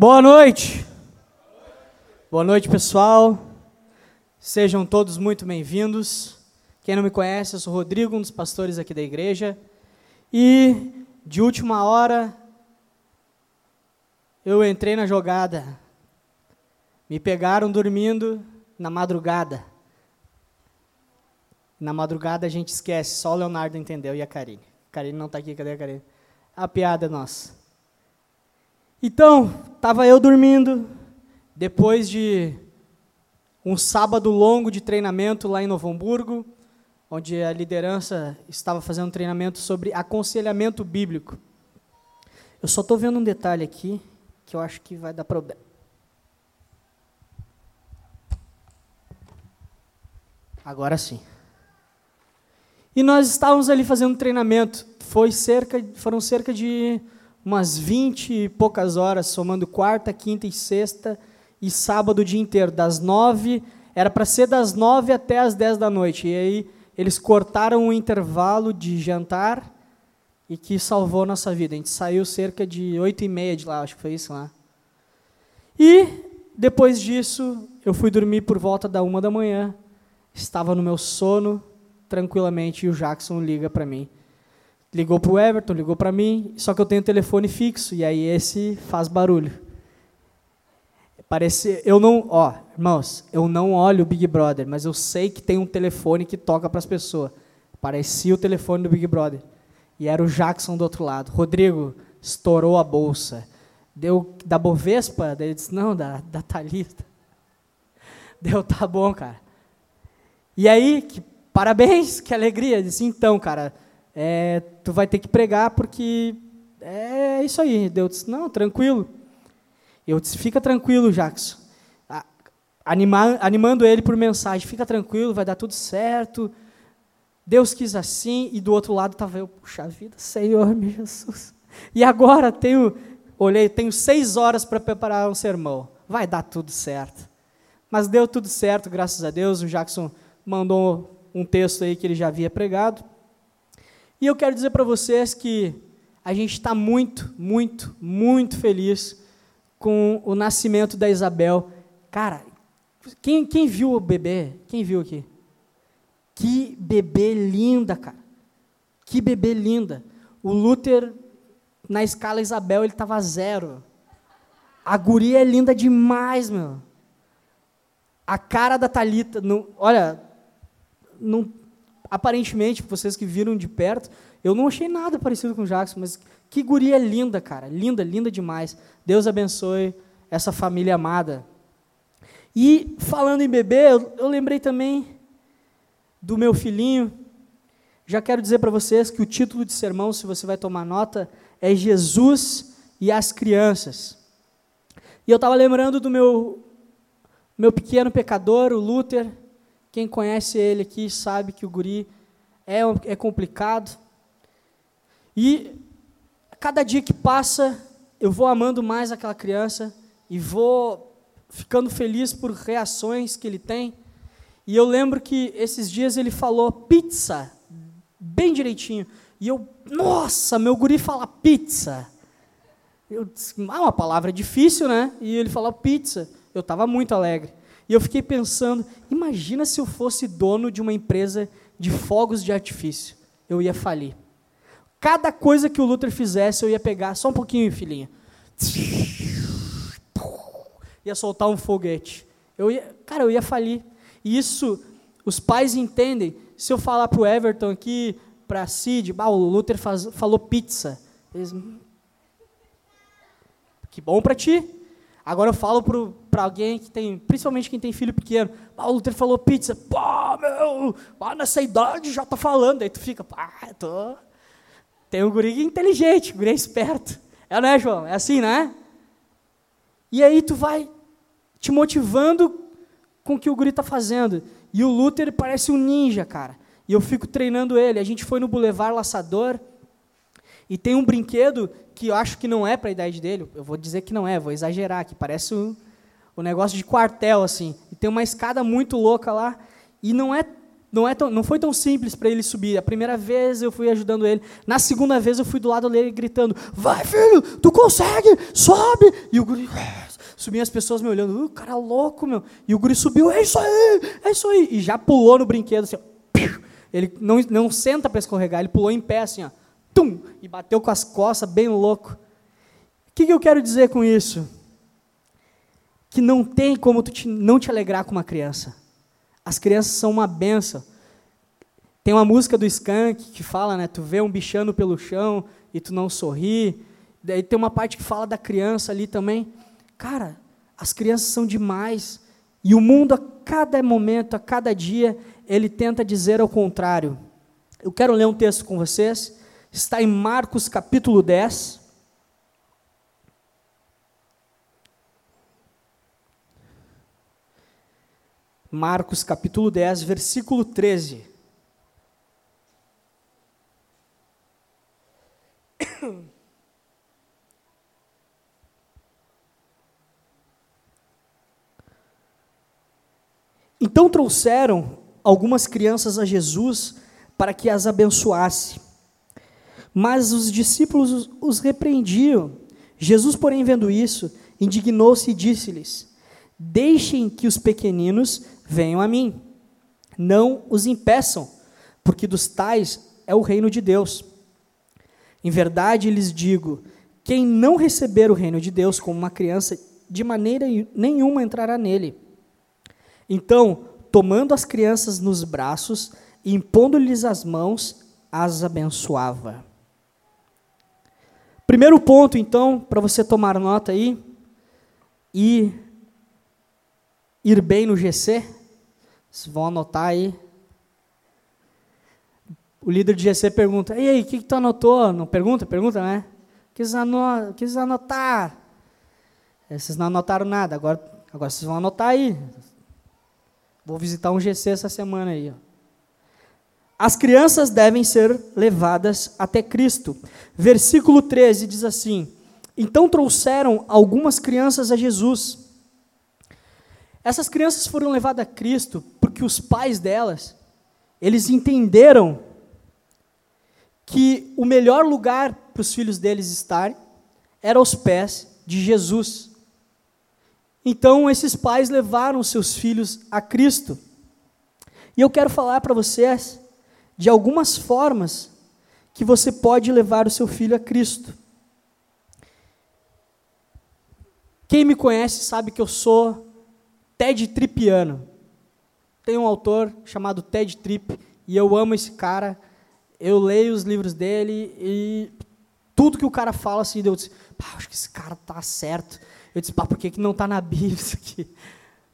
Boa noite. Boa noite, pessoal. Sejam todos muito bem-vindos. Quem não me conhece, eu sou Rodrigo, um dos pastores aqui da igreja. E de última hora eu entrei na jogada. Me pegaram dormindo na madrugada. Na madrugada a gente esquece, só o Leonardo entendeu e a Karine. A Karine não está aqui, cadê a Karine? A piada é nossa. Então, estava eu dormindo, depois de um sábado longo de treinamento lá em Novo Hamburgo, onde a liderança estava fazendo um treinamento sobre aconselhamento bíblico. Eu só estou vendo um detalhe aqui que eu acho que vai dar problema. Agora sim. E nós estávamos ali fazendo um treinamento. Foi cerca, foram cerca de umas 20 e poucas horas, somando quarta, quinta e sexta e sábado o dia inteiro, das nove, era para ser das nove até as dez da noite. E aí eles cortaram o intervalo de jantar e que salvou nossa vida. A gente saiu cerca de oito e meia de lá, acho que foi isso lá. E depois disso, eu fui dormir por volta da uma da manhã. Estava no meu sono, tranquilamente, e o Jackson liga para mim. Ligou para o Everton, ligou para mim, só que eu tenho telefone fixo, e aí esse faz barulho. Parece, eu não, ó, irmãos, eu não olho o Big Brother, mas eu sei que tem um telefone que toca para as pessoas. Parecia o telefone do Big Brother. E era o Jackson do outro lado. Rodrigo, estourou a bolsa. Deu da Bovespa? Ele disse, não, da, da Thalita. Deu, tá bom, cara. E aí, que, parabéns, que alegria. Eu disse, então, cara, é, tu vai ter que pregar porque é isso aí. Deus disse, não, tranquilo. Eu disse, fica tranquilo, Jackson. Animando ele por mensagem, fica tranquilo, vai dar tudo certo. Deus quis assim, e do outro lado estava eu, puxa vida, Senhor meu Jesus. E agora tenho, olhei, tenho seis horas para preparar um sermão. Vai dar tudo certo. Mas deu tudo certo, graças a Deus. O Jackson mandou um texto aí que ele já havia pregado. E eu quero dizer para vocês que a gente está muito, muito, muito feliz com o nascimento da Isabel. Cara, quem, quem viu o bebê? Quem viu aqui? Que bebê linda, cara. Que bebê linda. O Luther, na escala Isabel, ele estava zero. A guria é linda demais, meu. A cara da Talita, não, olha, não, aparentemente, vocês que viram de perto, eu não achei nada parecido com o Jackson, mas que guria linda, cara. Linda, linda demais. Deus abençoe essa família amada. E falando em bebê, eu, eu lembrei também do meu filhinho. Já quero dizer para vocês que o título de sermão, se você vai tomar nota, é Jesus e as crianças. E eu estava lembrando do meu, meu pequeno pecador, o Luther, quem conhece ele aqui sabe que o guri é, é complicado. E cada dia que passa, eu vou amando mais aquela criança e vou ficando feliz por reações que ele tem. E eu lembro que esses dias ele falou pizza, bem direitinho. E eu, nossa, meu guri fala pizza. Eu disse, ah, uma palavra difícil, né? E ele falou pizza. Eu estava muito alegre. E eu fiquei pensando, imagina se eu fosse dono de uma empresa de fogos de artifício. Eu ia falir. Cada coisa que o Luther fizesse, eu ia pegar, só um pouquinho, filhinha. Ia soltar um foguete. Eu ia, cara, eu ia falir. E isso, os pais entendem. Se eu falar para o Everton aqui, para a Cid, o Luther faz, falou pizza. Eles, que bom para ti. Agora eu falo para alguém que tem, principalmente quem tem filho pequeno, ah, o Luther falou pizza, pô, meu, ah, nessa idade já tá falando, aí tu fica, pá, tô... Tem um guri inteligente, um guri esperto. É, né, João? É assim, né? E aí tu vai te motivando com o que o guri está fazendo. E o Luther parece um ninja, cara. E eu fico treinando ele. A gente foi no Boulevard Laçador e tem um brinquedo que eu acho que não é para a idade dele, eu vou dizer que não é, vou exagerar, que parece um, um negócio de quartel, assim. E tem uma escada muito louca lá, e não é não, é tão, não foi tão simples para ele subir. A primeira vez eu fui ajudando ele. Na segunda vez eu fui do lado dele gritando: Vai, filho, tu consegue, sobe! E o guri. Subiam as pessoas me olhando, uh, cara louco, meu. E o guri subiu, é isso aí, é isso aí. E já pulou no brinquedo, assim, ó. Ele não, não senta para escorregar, ele pulou em pé, assim, ó. Tum! E bateu com as costas, bem louco. O que, que eu quero dizer com isso? Que não tem como tu te, não te alegrar com uma criança. As crianças são uma benção. Tem uma música do Skank que fala, né? Tu vê um bichano pelo chão e tu não sorri. Daí tem uma parte que fala da criança ali também. Cara, as crianças são demais. E o mundo, a cada momento, a cada dia, ele tenta dizer ao contrário. Eu quero ler um texto com vocês. Está em Marcos capítulo 10. Marcos capítulo 10, versículo 13. Então trouxeram algumas crianças a Jesus para que as abençoasse. Mas os discípulos os repreendiam. Jesus, porém, vendo isso, indignou-se e disse-lhes: Deixem que os pequeninos venham a mim. Não os impeçam, porque dos tais é o reino de Deus. Em verdade lhes digo: quem não receber o reino de Deus como uma criança, de maneira nenhuma entrará nele. Então, tomando as crianças nos braços e impondo-lhes as mãos, as abençoava. Primeiro ponto, então, para você tomar nota aí, e ir bem no GC, vocês vão anotar aí. O líder de GC pergunta: E aí, o que, que tu anotou? Não pergunta? Pergunta, né? Quis, ano, quis anotar. É, vocês não anotaram nada, agora, agora vocês vão anotar aí. Vou visitar um GC essa semana aí. Ó. As crianças devem ser levadas até Cristo. Versículo 13 diz assim: Então trouxeram algumas crianças a Jesus. Essas crianças foram levadas a Cristo porque os pais delas, eles entenderam que o melhor lugar para os filhos deles estarem era aos pés de Jesus. Então, esses pais levaram seus filhos a Cristo. E eu quero falar para vocês de algumas formas que você pode levar o seu filho a Cristo. Quem me conhece sabe que eu sou Ted Trippiano. Tem um autor chamado Ted Tripp e eu amo esse cara. Eu leio os livros dele e tudo que o cara fala assim, eu disse, acho que esse cara tá certo. Eu disse, pá, por que, que não está na Bíblia isso aqui?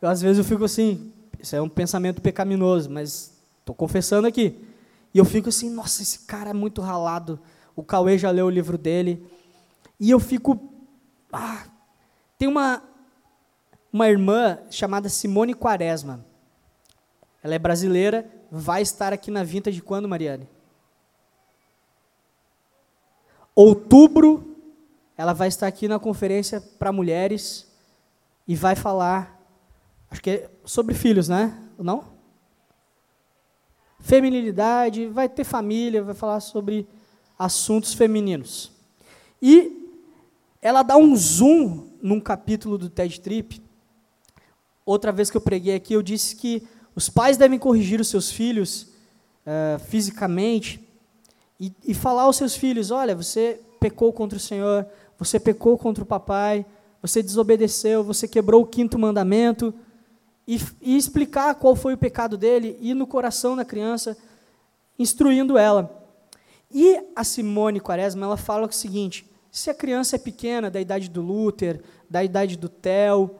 Eu, às vezes eu fico assim, isso é um pensamento pecaminoso, mas estou confessando aqui. E eu fico assim, nossa, esse cara é muito ralado. O Cauê já leu o livro dele. E eu fico, ah, tem uma, uma irmã chamada Simone Quaresma. Ela é brasileira, vai estar aqui na Vinta de quando, Mariane? Outubro, ela vai estar aqui na conferência para mulheres e vai falar, acho que é sobre filhos, né? Não? Feminilidade, vai ter família, vai falar sobre assuntos femininos. E ela dá um zoom num capítulo do TED Trip outra vez que eu preguei aqui, eu disse que os pais devem corrigir os seus filhos uh, fisicamente e, e falar aos seus filhos: olha, você pecou contra o Senhor, você pecou contra o papai, você desobedeceu, você quebrou o quinto mandamento, e, e explicar qual foi o pecado dele, e no coração da criança, instruindo ela. E a Simone Quaresma, ela fala o seguinte: se a criança é pequena, da idade do Luther, da idade do Theo,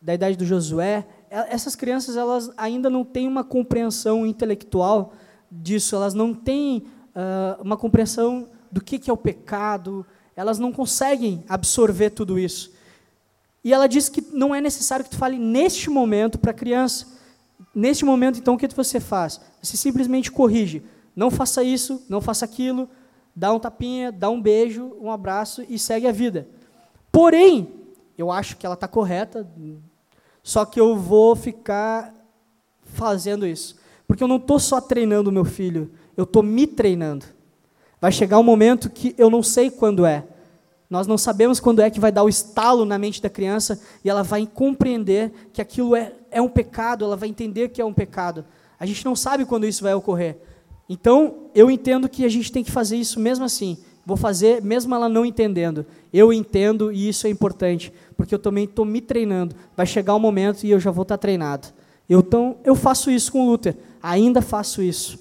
da idade do Josué, essas crianças elas ainda não têm uma compreensão intelectual disso, elas não têm uh, uma compreensão do que, que é o pecado, elas não conseguem absorver tudo isso. E ela diz que não é necessário que tu fale neste momento para a criança. Neste momento, então, o que você faz? Você simplesmente corrige. Não faça isso, não faça aquilo, dá um tapinha, dá um beijo, um abraço e segue a vida. Porém, eu acho que ela está correta, só que eu vou ficar fazendo isso. Porque eu não estou só treinando o meu filho, eu estou me treinando. Vai chegar um momento que eu não sei quando é. Nós não sabemos quando é que vai dar o estalo na mente da criança e ela vai compreender que aquilo é, é um pecado, ela vai entender que é um pecado. A gente não sabe quando isso vai ocorrer. Então, eu entendo que a gente tem que fazer isso mesmo assim. Vou fazer mesmo ela não entendendo. Eu entendo e isso é importante, porque eu também estou me treinando. Vai chegar o um momento e eu já vou estar tá treinado. Eu, então, eu faço isso com o Luther, ainda faço isso.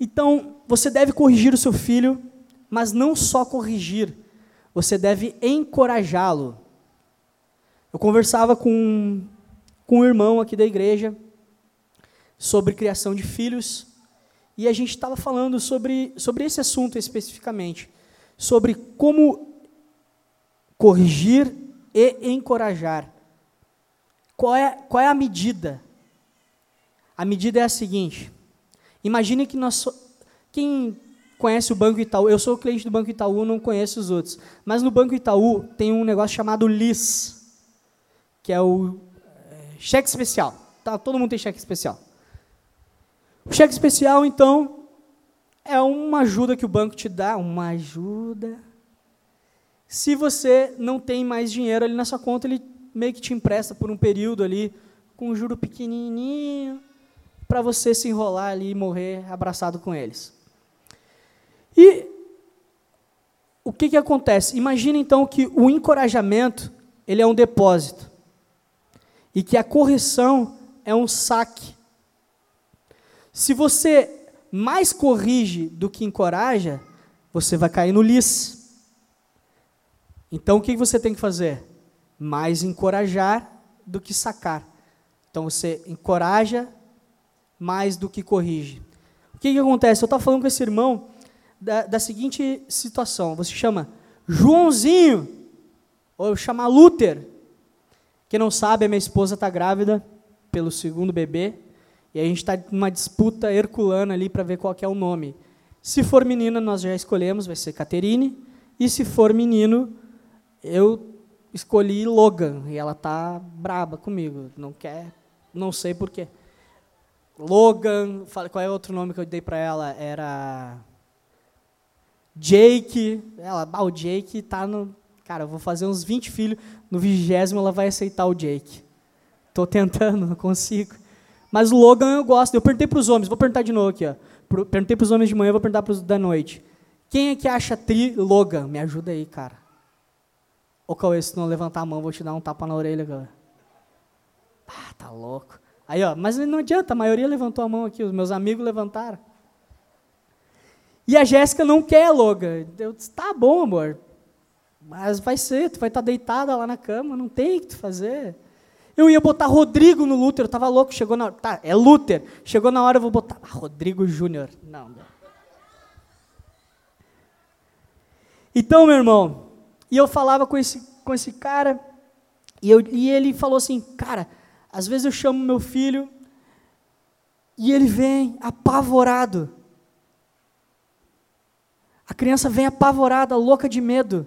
Então, você deve corrigir o seu filho, mas não só corrigir, você deve encorajá-lo. Eu conversava com, com um irmão aqui da igreja sobre criação de filhos, e a gente estava falando sobre, sobre esse assunto especificamente, sobre como corrigir e encorajar. Qual é, qual é a medida? A medida é a seguinte: imagine que nós. Quem conhece o Banco Itaú, eu sou cliente do Banco Itaú, não conheço os outros. Mas no Banco Itaú tem um negócio chamado LIS, que é o é, cheque especial. Tá, todo mundo tem cheque especial. O cheque especial, então, é uma ajuda que o banco te dá, uma ajuda. Se você não tem mais dinheiro ali na sua conta, ele meio que te empresta por um período ali, com um juro pequenininho, para você se enrolar ali e morrer abraçado com eles. E o que, que acontece? Imagina então que o encorajamento ele é um depósito e que a correção é um saque. Se você mais corrige do que encoraja, você vai cair no lis. Então o que você tem que fazer? Mais encorajar do que sacar. Então você encoraja mais do que corrige. O que, que acontece? Eu estava falando com esse irmão da, da seguinte situação: você chama Joãozinho, ou chama Luther. Quem não sabe, a minha esposa está grávida pelo segundo bebê, e a gente está numa disputa herculana ali para ver qual é o nome. Se for menina, nós já escolhemos, vai ser Caterine, e se for menino, eu escolhi Logan, e ela tá braba comigo, não quer, não sei porquê. Logan, qual é o outro nome que eu dei para ela? Era Jake, ela, ah, o Jake tá no. Cara, eu vou fazer uns 20 filhos, no vigésimo ela vai aceitar o Jake. Estou tentando, não consigo. Mas o Logan eu gosto. Eu perguntei para os homens, vou perguntar de novo aqui. Ó. Perguntei para os homens de manhã, vou perguntar para os da noite. Quem é que acha tri Logan? Me ajuda aí, cara. Ô, Cauê, se não levantar a mão, vou te dar um tapa na orelha, cara. Ah, tá louco. Aí, ó, mas não adianta, a maioria levantou a mão aqui, os meus amigos levantaram. E a Jéssica não quer Logan. Eu disse, tá bom, amor. Mas vai ser, tu vai estar tá deitada lá na cama, não tem o que tu fazer. Eu ia botar Rodrigo no Luther, eu estava louco, chegou na hora. Tá, é Luther. Chegou na hora, eu vou botar ah, Rodrigo Júnior. Não, não. Então, meu irmão, e eu falava com esse, com esse cara, e, eu, e ele falou assim, cara, às vezes eu chamo meu filho, e ele vem apavorado. A criança vem apavorada, louca de medo.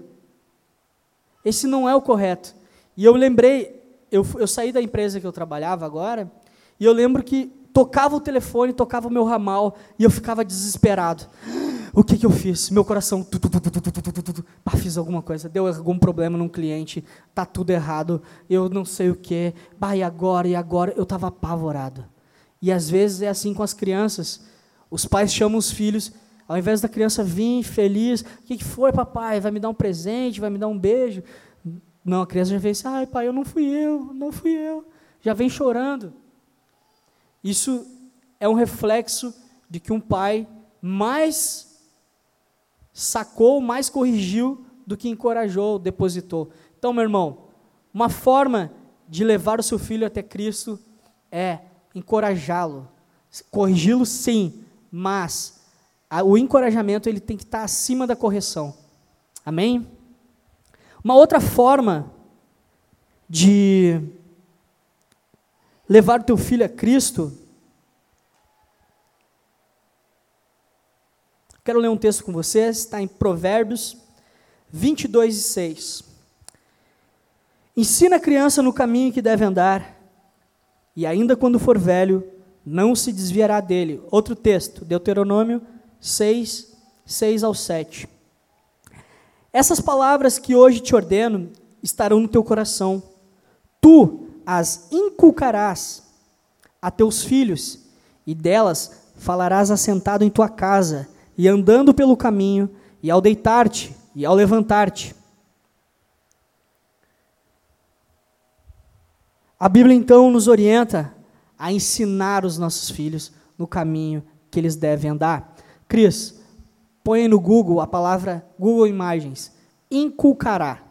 Esse não é o correto. E eu lembrei, eu, eu saí da empresa que eu trabalhava agora, e eu lembro que tocava o telefone, tocava o meu ramal, e eu ficava desesperado. O que, que eu fiz? Meu coração. Tu, tu, tu, bah, fiz alguma coisa, deu algum problema num cliente, tá tudo errado, eu não sei o que. Bah, e agora? E agora? Eu estava apavorado. E às vezes é assim com as crianças. Os pais chamam os filhos ao invés da criança vir feliz, o que, que foi, papai? Vai me dar um presente, vai me dar um beijo? Não, a criança já vem assim, ai, pai, eu não fui eu, não fui eu. Já vem chorando. Isso é um reflexo de que um pai mais sacou, mais corrigiu do que encorajou, depositou. Então, meu irmão, uma forma de levar o seu filho até Cristo é encorajá-lo, corrigi-lo sim, mas o encorajamento ele tem que estar acima da correção. Amém? Uma outra forma de levar o teu filho a Cristo. Quero ler um texto com vocês, está em Provérbios 22 e 6. Ensina a criança no caminho que deve andar, e ainda quando for velho, não se desviará dele. Outro texto, Deuteronômio 6, 6 ao 7. Essas palavras que hoje te ordeno estarão no teu coração. Tu as inculcarás a teus filhos, e delas falarás assentado em tua casa, e andando pelo caminho, e ao deitar-te, e ao levantar-te. A Bíblia então nos orienta a ensinar os nossos filhos no caminho que eles devem andar. Cris, põe no Google a palavra Google Imagens, inculcará.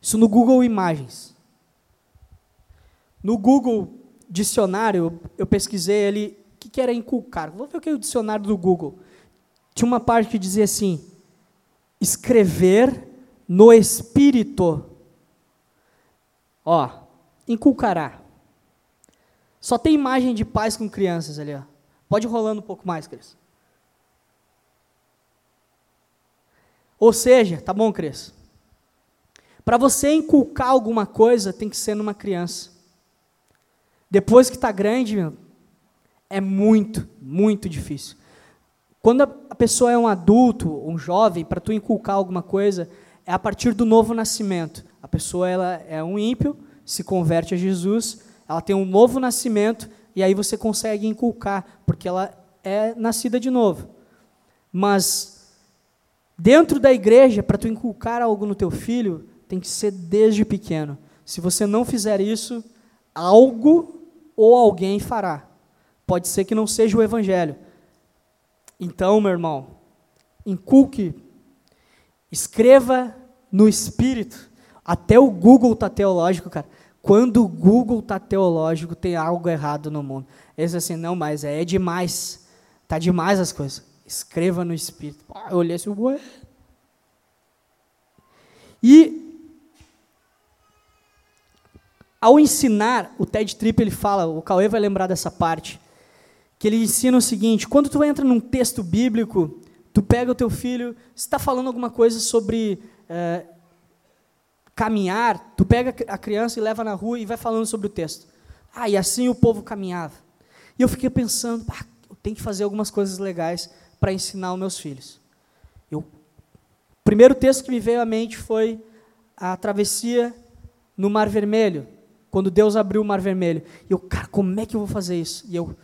Isso no Google Imagens. No Google Dicionário, eu pesquisei ali o que, que era inculcar. Vou ver o que é o dicionário do Google. Tinha uma parte que dizia assim: escrever no espírito. Ó, inculcará. Só tem imagem de pais com crianças ali, ó. Pode ir rolando um pouco mais, Cris. Ou seja, tá bom, Cris? Para você inculcar alguma coisa, tem que ser numa criança. Depois que está grande, é muito, muito difícil. Quando a pessoa é um adulto, um jovem, para tu inculcar alguma coisa, é a partir do novo nascimento. A pessoa ela é um ímpio, se converte a Jesus, ela tem um novo nascimento e aí você consegue inculcar, porque ela é nascida de novo. Mas dentro da igreja, para tu inculcar algo no teu filho, tem que ser desde pequeno. Se você não fizer isso, algo ou alguém fará. Pode ser que não seja o evangelho. Então, meu irmão, inculque, escreva no espírito. Até o Google está teológico, cara. Quando o Google está teológico, tem algo errado no mundo. Eles assim, não, mas é demais. Tá demais as coisas. Escreva no espírito. Ah, eu olhei assim, ué. E ao ensinar, o Ted Tripp ele fala, o Cauê vai lembrar dessa parte, que ele ensina o seguinte: quando tu entra num texto bíblico, tu pega o teu filho, está falando alguma coisa sobre é, caminhar, tu pega a criança e leva na rua e vai falando sobre o texto. Ah, e assim o povo caminhava. E eu fiquei pensando, ah, eu tenho que fazer algumas coisas legais para ensinar os meus filhos. Eu, o primeiro texto que me veio à mente foi a travessia no Mar Vermelho, quando Deus abriu o Mar Vermelho. E eu, cara, como é que eu vou fazer isso? E eu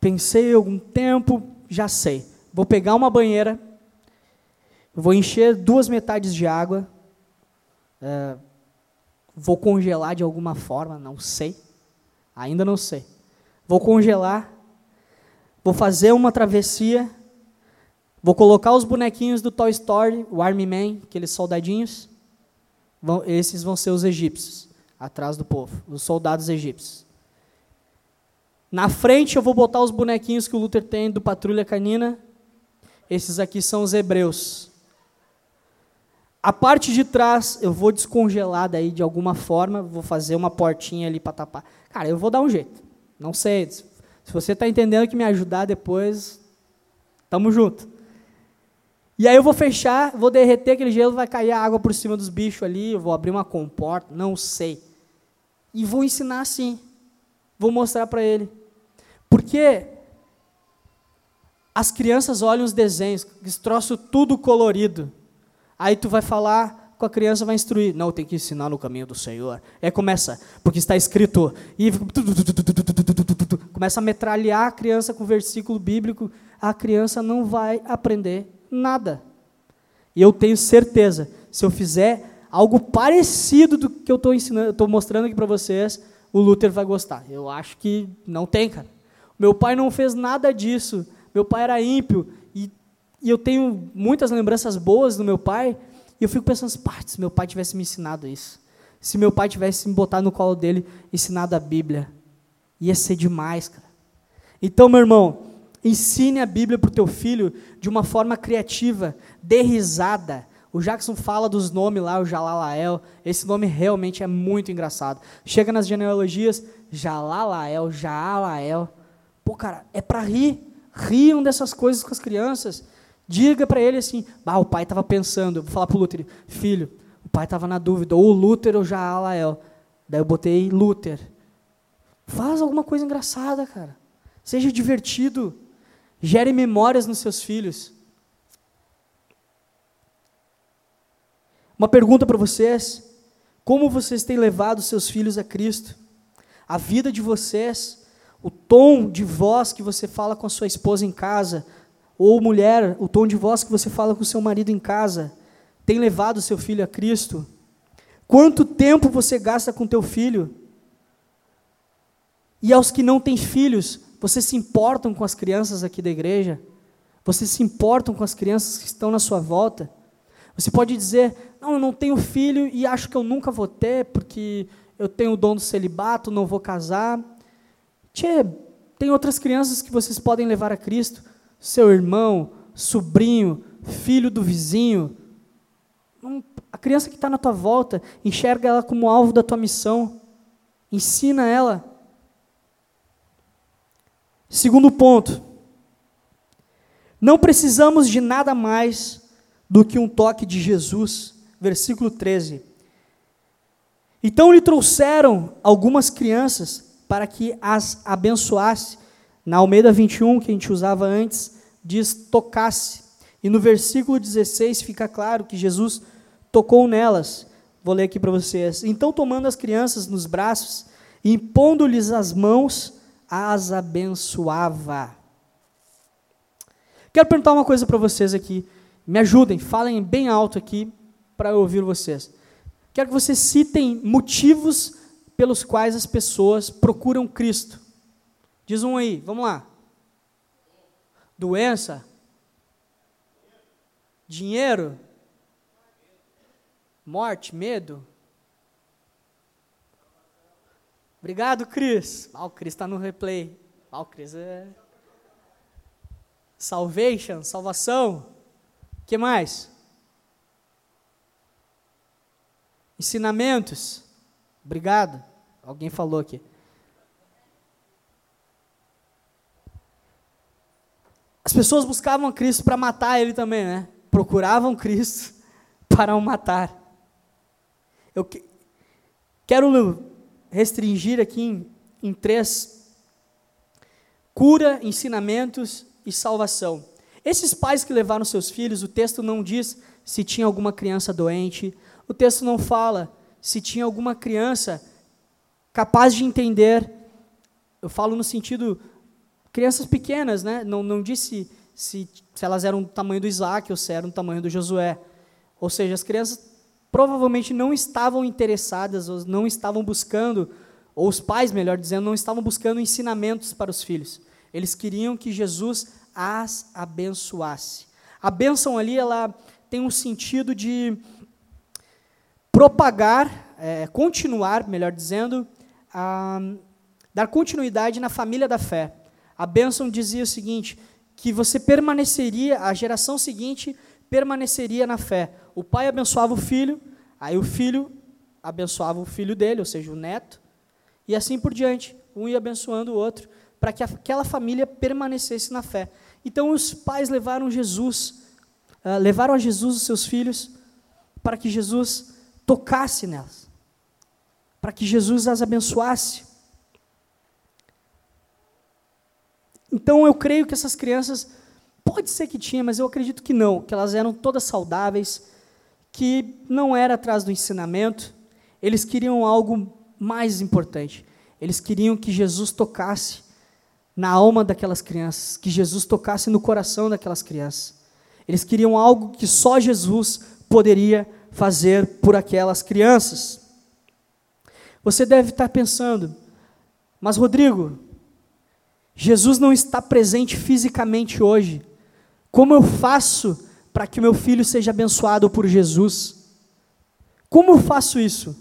pensei algum tempo, já sei. Vou pegar uma banheira, vou encher duas metades de água, é, vou congelar de alguma forma, não sei. Ainda não sei. Vou congelar, vou fazer uma travessia, vou colocar os bonequinhos do Toy Story, o Army Man, aqueles soldadinhos. Vão, esses vão ser os egípcios atrás do povo, os soldados egípcios. Na frente eu vou botar os bonequinhos que o Luther tem do Patrulha Canina. Esses aqui são os hebreus. A parte de trás eu vou descongelar daí de alguma forma, vou fazer uma portinha ali para tapar. Cara, eu vou dar um jeito. Não sei. Se você está entendendo que me ajudar depois, tamo junto. E aí eu vou fechar, vou derreter aquele gelo, vai cair a água por cima dos bichos ali, vou abrir uma comporta, não sei. E vou ensinar assim. Vou mostrar para ele. Porque as crianças olham os desenhos, esse troço tudo colorido. Aí tu vai falar com a criança, vai instruir. Não, tem que ensinar no caminho do Senhor. Aí começa, porque está escrito. E começa a metralhar a criança com versículo bíblico. A criança não vai aprender nada. E eu tenho certeza, se eu fizer algo parecido do que eu estou estou mostrando aqui para vocês, o Luther vai gostar. Eu acho que não tem, cara. Meu pai não fez nada disso. Meu pai era ímpio e, eu tenho muitas lembranças boas do meu pai. E eu fico pensando, se meu pai tivesse me ensinado isso, se meu pai tivesse me botado no colo dele, ensinado a Bíblia, ia ser demais, cara. Então, meu irmão, ensine a Bíblia para o teu filho de uma forma criativa, dê risada, o Jackson fala dos nomes lá, o Jalalael. Esse nome realmente é muito engraçado. Chega nas genealogias, Jalalael, Jaalael. Pô, cara, é para rir. Riam dessas coisas com as crianças. Diga para ele assim: bah, o pai estava pensando. Eu vou falar para o Luther: filho, o pai estava na dúvida, ou Luther ou Jaalael. Daí eu botei Luther. Faz alguma coisa engraçada, cara. Seja divertido. Gere memórias nos seus filhos. Uma pergunta para vocês: como vocês têm levado seus filhos a Cristo? A vida de vocês, o tom de voz que você fala com a sua esposa em casa, ou mulher, o tom de voz que você fala com seu marido em casa, tem levado seu filho a Cristo? Quanto tempo você gasta com teu filho? E aos que não têm filhos, vocês se importam com as crianças aqui da igreja? Vocês se importam com as crianças que estão na sua volta? Você pode dizer: Não, eu não tenho filho e acho que eu nunca vou ter, porque eu tenho o dom do celibato, não vou casar. Tchê, tem outras crianças que vocês podem levar a Cristo. Seu irmão, sobrinho, filho do vizinho. A criança que está na tua volta, enxerga ela como alvo da tua missão. Ensina ela. Segundo ponto. Não precisamos de nada mais do que um toque de Jesus. Versículo 13. Então lhe trouxeram algumas crianças para que as abençoasse. Na Almeida 21, que a gente usava antes, diz tocasse. E no versículo 16 fica claro que Jesus tocou nelas. Vou ler aqui para vocês. Então, tomando as crianças nos braços impondo-lhes as mãos, as abençoava. Quero perguntar uma coisa para vocês aqui. Me ajudem, falem bem alto aqui para eu ouvir vocês. Quero que vocês citem motivos pelos quais as pessoas procuram Cristo. Diz um aí, vamos lá. Doença? Dinheiro? Morte? Medo? Obrigado, Cris. Ah, o Cris está no replay. Ah, o Cris é. Salvation, salvação que mais? Ensinamentos. Obrigado. Alguém falou aqui. As pessoas buscavam Cristo para matar ele também, né? Procuravam Cristo para o matar. Eu que, quero restringir aqui em, em três: cura, ensinamentos e salvação. Esses pais que levaram seus filhos, o texto não diz se tinha alguma criança doente, o texto não fala se tinha alguma criança capaz de entender. Eu falo no sentido crianças pequenas, né? Não, não disse se, se elas eram do tamanho do Isaac ou se eram do tamanho do Josué. Ou seja, as crianças provavelmente não estavam interessadas, ou não estavam buscando, ou os pais, melhor dizendo, não estavam buscando ensinamentos para os filhos. Eles queriam que Jesus as abençoasse. A bênção ali, ela tem um sentido de propagar, é, continuar, melhor dizendo, a, dar continuidade na família da fé. A bênção dizia o seguinte, que você permaneceria, a geração seguinte permaneceria na fé. O pai abençoava o filho, aí o filho abençoava o filho dele, ou seja, o neto, e assim por diante. Um ia abençoando o outro, para que aquela família permanecesse na fé. Então os pais levaram Jesus, uh, levaram a Jesus os seus filhos, para que Jesus tocasse nelas, para que Jesus as abençoasse. Então eu creio que essas crianças, pode ser que tinha, mas eu acredito que não, que elas eram todas saudáveis, que não era atrás do ensinamento, eles queriam algo mais importante. Eles queriam que Jesus tocasse na alma daquelas crianças, que Jesus tocasse no coração daquelas crianças. Eles queriam algo que só Jesus poderia fazer por aquelas crianças. Você deve estar pensando, mas Rodrigo, Jesus não está presente fisicamente hoje. Como eu faço para que meu filho seja abençoado por Jesus? Como eu faço isso?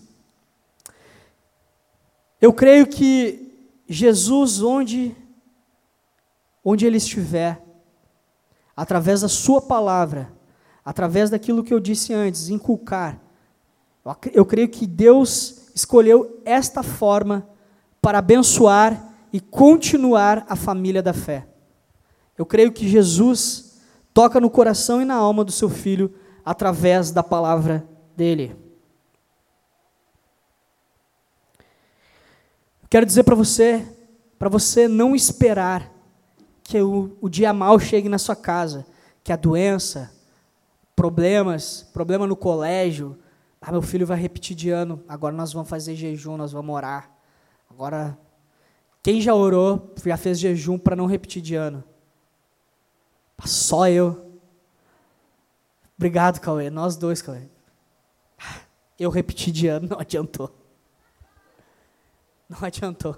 Eu creio que Jesus, onde onde ele estiver, através da sua palavra, através daquilo que eu disse antes, inculcar. Eu creio que Deus escolheu esta forma para abençoar e continuar a família da fé. Eu creio que Jesus toca no coração e na alma do seu filho através da palavra dele. Quero dizer para você, para você não esperar que o, o dia mal chegue na sua casa, que a doença, problemas, problema no colégio, ah, meu filho vai repetir de ano, agora nós vamos fazer jejum, nós vamos orar. Agora, quem já orou, já fez jejum para não repetir de ano? Só eu. Obrigado, Cauê. Nós dois, Cauê. Eu repeti de ano, não adiantou. Não adiantou.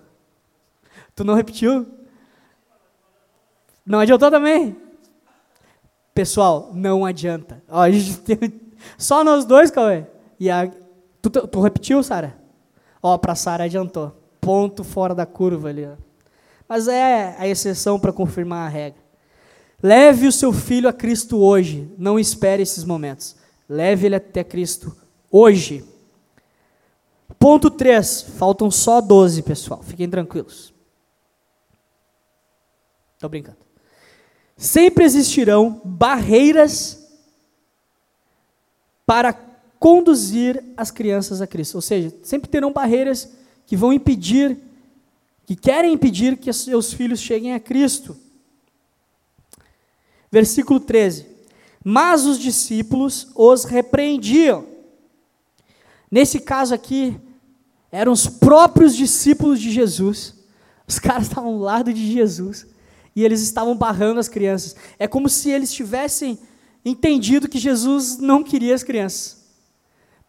Tu não repetiu? Não adiantou também? Pessoal, não adianta. Ó, a gente tem... Só nós dois, Cauê. E a... tu, tu repetiu, Sara? Ó, para Sara adiantou. Ponto fora da curva ali. Mas é a exceção para confirmar a regra. Leve o seu filho a Cristo hoje. Não espere esses momentos. Leve ele até Cristo hoje. Ponto 3. Faltam só 12, pessoal. Fiquem tranquilos. Estou brincando. Sempre existirão barreiras para conduzir as crianças a Cristo. Ou seja, sempre terão barreiras que vão impedir, que querem impedir que seus filhos cheguem a Cristo. Versículo 13. Mas os discípulos os repreendiam. Nesse caso aqui, eram os próprios discípulos de Jesus. Os caras estavam ao lado de Jesus e eles estavam barrando as crianças. É como se eles tivessem entendido que Jesus não queria as crianças.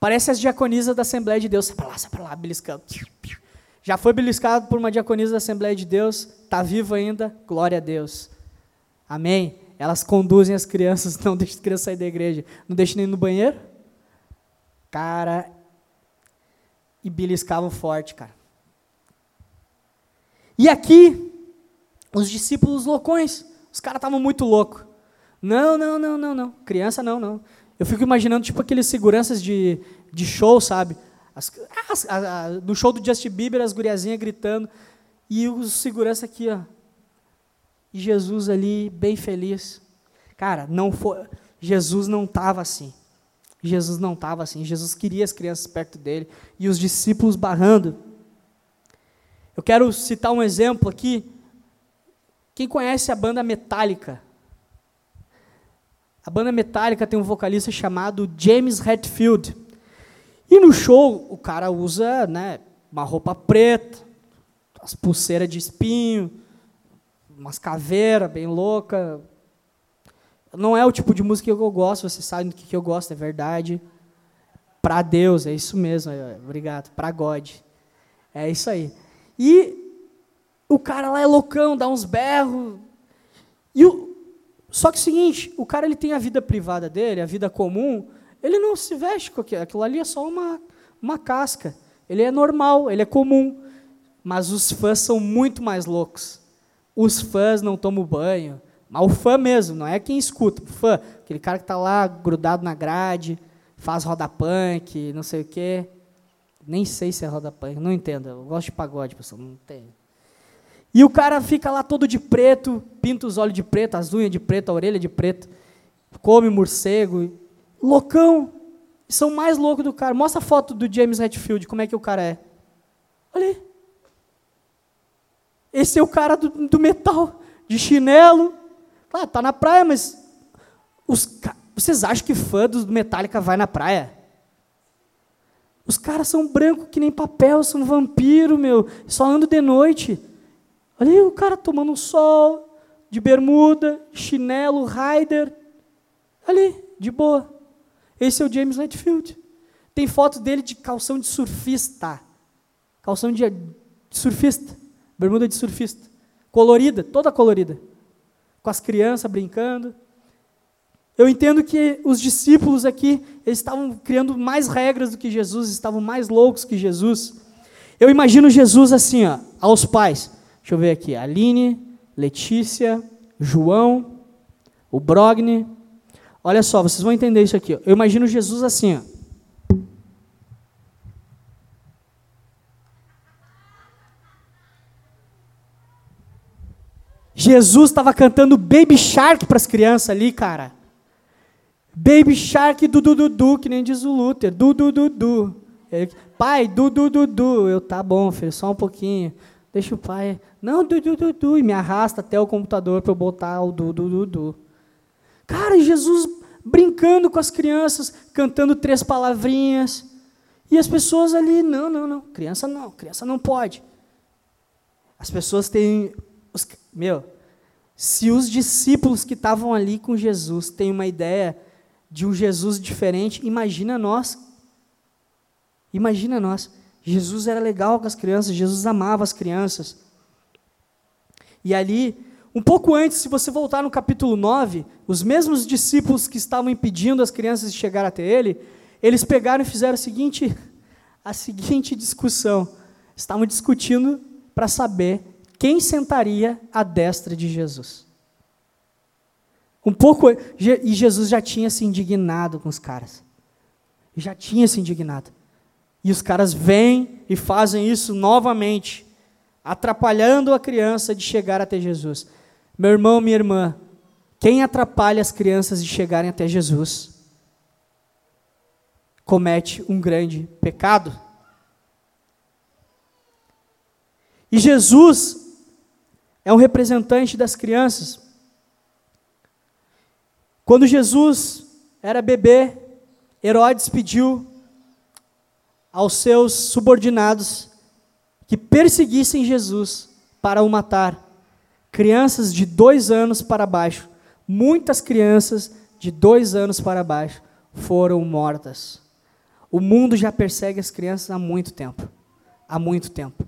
Parece as diaconisas da Assembleia de Deus. Sai para lá, sai para lá, beliscando. Já foi beliscado por uma diaconisa da Assembleia de Deus, está vivo ainda, glória a Deus. Amém? Elas conduzem as crianças, não deixam as crianças sair da igreja, não deixam nem no banheiro. Cara, e beliscavam forte, cara. E aqui, os discípulos loucões, os caras estavam muito loucos. Não, não, não, não, não. Criança não, não. Eu fico imaginando, tipo, aqueles seguranças de, de show, sabe? As, as, a, a, no show do Justin Bieber, as guriazinhas gritando. E os segurança aqui, ó. E Jesus ali, bem feliz. Cara, não foi. Jesus não estava assim. Jesus não estava assim. Jesus queria as crianças perto dele e os discípulos barrando. Eu quero citar um exemplo aqui. Quem conhece a banda Metallica? A banda Metallica tem um vocalista chamado James Hetfield. E no show o cara usa, né, uma roupa preta, as pulseiras de espinho, umas caveiras bem louca, não é o tipo de música que eu gosto, você sabe do que, que eu gosto, é verdade. Para Deus, é isso mesmo, é, obrigado. Para God. É isso aí. E o cara lá é loucão, dá uns berros. E o, só que é o seguinte, o cara ele tem a vida privada dele, a vida comum, ele não se veste com aquilo, aquilo ali é só uma, uma casca. Ele é normal, ele é comum. Mas os fãs são muito mais loucos. Os fãs não tomam banho, mas o fã mesmo, não é quem escuta, o fã, aquele cara que está lá grudado na grade, faz roda punk, não sei o quê. Nem sei se é roda punk, não entendo. Eu gosto de pagode, pessoal, não tem. E o cara fica lá todo de preto, pinta os olhos de preto, as unhas de preto, a orelha de preto, come morcego, loucão. São mais loucos do cara. Mostra a foto do James Hetfield, como é que o cara é. Olha aí. Esse é o cara do, do metal, de chinelo, Claro, tá na praia, mas os, vocês acham que fã do Metallica vai na praia? Os caras são brancos que nem papel, são vampiro, meu. Só andam de noite. Olha aí o cara tomando um sol, de bermuda, chinelo, rider. Ali, de boa. Esse é o James Hetfield. Tem foto dele de calção de surfista. Calção de, surfista. Bermuda de surfista. Colorida, toda colorida com as crianças brincando. Eu entendo que os discípulos aqui eles estavam criando mais regras do que Jesus, estavam mais loucos que Jesus. Eu imagino Jesus assim, ó, aos pais. Deixa eu ver aqui, Aline, Letícia, João, o Brogni. Olha só, vocês vão entender isso aqui. Eu imagino Jesus assim, ó. Jesus estava cantando Baby Shark para as crianças ali, cara. Baby Shark, du, du, du, du, que nem diz o Luther. Du, du, du, du. Pai, Dudu, Dudu. Eu, tá bom, filho, só um pouquinho. Deixa o pai. Não, Dudu, Dudu. E me arrasta até o computador para eu botar o Dudu, Dudu. Cara, Jesus brincando com as crianças, cantando três palavrinhas. E as pessoas ali, não, não, não. Criança não, criança não pode. As pessoas têm. Os, meu, se os discípulos que estavam ali com Jesus têm uma ideia de um Jesus diferente, imagina nós. Imagina nós. Jesus era legal com as crianças, Jesus amava as crianças. E ali, um pouco antes, se você voltar no capítulo 9, os mesmos discípulos que estavam impedindo as crianças de chegar até ele, eles pegaram e fizeram a seguinte, a seguinte discussão. Estavam discutindo para saber quem sentaria à destra de Jesus? Um pouco. E Jesus já tinha se indignado com os caras. Já tinha se indignado. E os caras vêm e fazem isso novamente, atrapalhando a criança de chegar até Jesus. Meu irmão, minha irmã, quem atrapalha as crianças de chegarem até Jesus comete um grande pecado. E Jesus é um representante das crianças. Quando Jesus era bebê, Herodes pediu aos seus subordinados que perseguissem Jesus para o matar. Crianças de dois anos para baixo, muitas crianças de dois anos para baixo foram mortas. O mundo já persegue as crianças há muito tempo. Há muito tempo.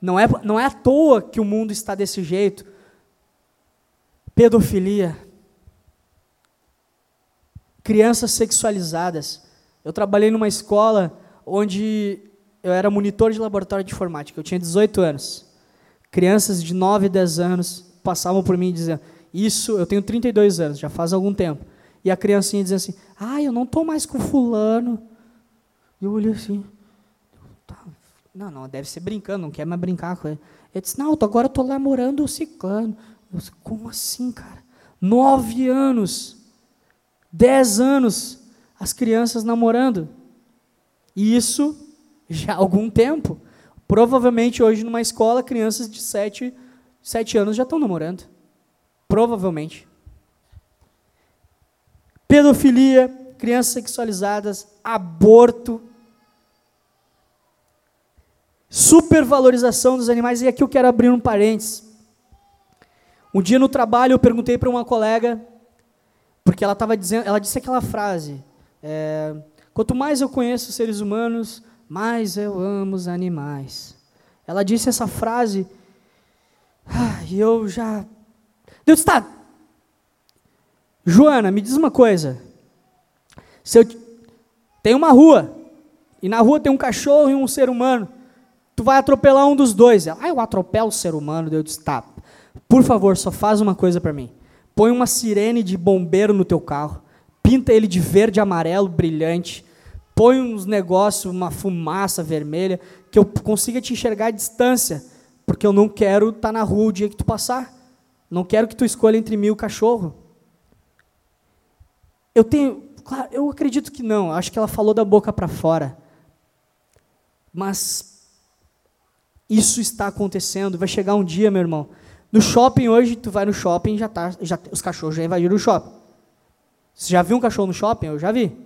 Não é, não é à toa que o mundo está desse jeito. Pedofilia. Crianças sexualizadas. Eu trabalhei numa escola onde eu era monitor de laboratório de informática. Eu tinha 18 anos. Crianças de 9 e 10 anos passavam por mim dizendo: Isso, eu tenho 32 anos, já faz algum tempo. E a criancinha dizia assim: Ah, eu não estou mais com Fulano. E eu olhei assim: não, não, deve ser brincando, não quer mais brincar com ele. Ele disse, não, agora eu estou lá morando o ciclano. Eu disse, como assim, cara? Nove anos, dez anos, as crianças namorando. Isso já há algum tempo. Provavelmente hoje numa escola, crianças de sete, sete anos já estão namorando. Provavelmente. Pedofilia, crianças sexualizadas, aborto, Supervalorização dos animais, e aqui eu quero abrir um parênteses. Um dia no trabalho eu perguntei para uma colega, porque ela estava dizendo, ela disse aquela frase: é, quanto mais eu conheço seres humanos, mais eu amo os animais. Ela disse essa frase, ah, e eu já. Deus está. Joana, me diz uma coisa. Se eu tem uma rua e na rua tem um cachorro e um ser humano, tu vai atropelar um dos dois. Ela, ah, eu atropelo o ser humano. Eu disse, tá, por favor, só faz uma coisa para mim. Põe uma sirene de bombeiro no teu carro, pinta ele de verde amarelo brilhante, põe uns negócios, uma fumaça vermelha, que eu consiga te enxergar à distância, porque eu não quero estar tá na rua o dia que tu passar. Não quero que tu escolha entre mim e o cachorro. Eu tenho, claro, eu acredito que não. Acho que ela falou da boca para fora. Mas isso está acontecendo. Vai chegar um dia, meu irmão. No shopping hoje, tu vai no shopping, já tá, já, os cachorros já invadiram o shopping. Você já viu um cachorro no shopping? Eu já vi.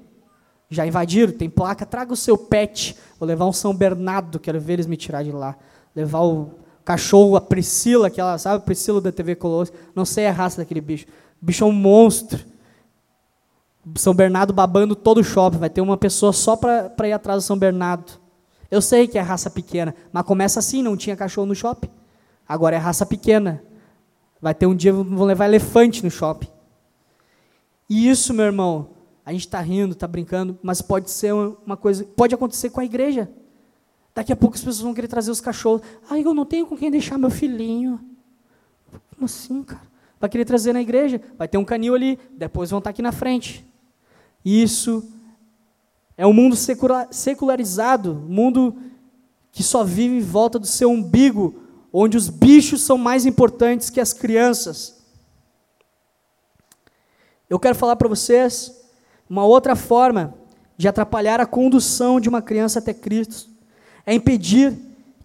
Já invadiram, tem placa, traga o seu pet. Vou levar um São Bernardo, quero ver eles me tirar de lá. Levar o cachorro, a Priscila, aquela, sabe, a Priscila da TV Colosso. Não sei a raça daquele bicho. O bicho é um monstro. São Bernardo babando todo o shopping. Vai ter uma pessoa só para ir atrás do São Bernardo. Eu sei que é raça pequena, mas começa assim, não tinha cachorro no shopping. Agora é raça pequena. Vai ter um dia vão levar elefante no shopping. E isso, meu irmão, a gente está rindo, está brincando, mas pode ser uma coisa, pode acontecer com a igreja. Daqui a pouco as pessoas vão querer trazer os cachorros. Ah, eu não tenho com quem deixar meu filhinho. Como assim, cara? Vai querer trazer na igreja? Vai ter um canil ali, depois vão estar tá aqui na frente. Isso é um mundo secularizado, mundo que só vive em volta do seu umbigo, onde os bichos são mais importantes que as crianças. Eu quero falar para vocês uma outra forma de atrapalhar a condução de uma criança até Cristo é impedir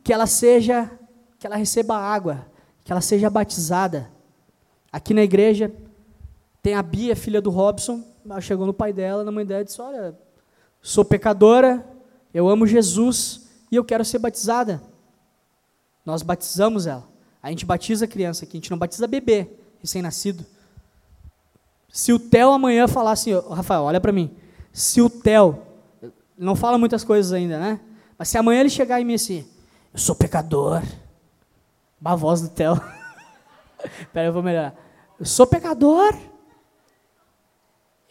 que ela seja, que ela receba água, que ela seja batizada. Aqui na igreja tem a Bia, filha do Robson, ela chegou no pai dela, na mãe dela, e disse: Olha, sou pecadora, eu amo Jesus e eu quero ser batizada. Nós batizamos ela. A gente batiza a criança aqui, a gente não batiza bebê, recém-nascido. Se o Theo amanhã falar assim, Rafael, olha para mim, se o Theo, não fala muitas coisas ainda, né? Mas se amanhã ele chegar em mim assim, eu sou pecador, a voz do Theo. Pera, eu vou melhorar. Eu sou pecador,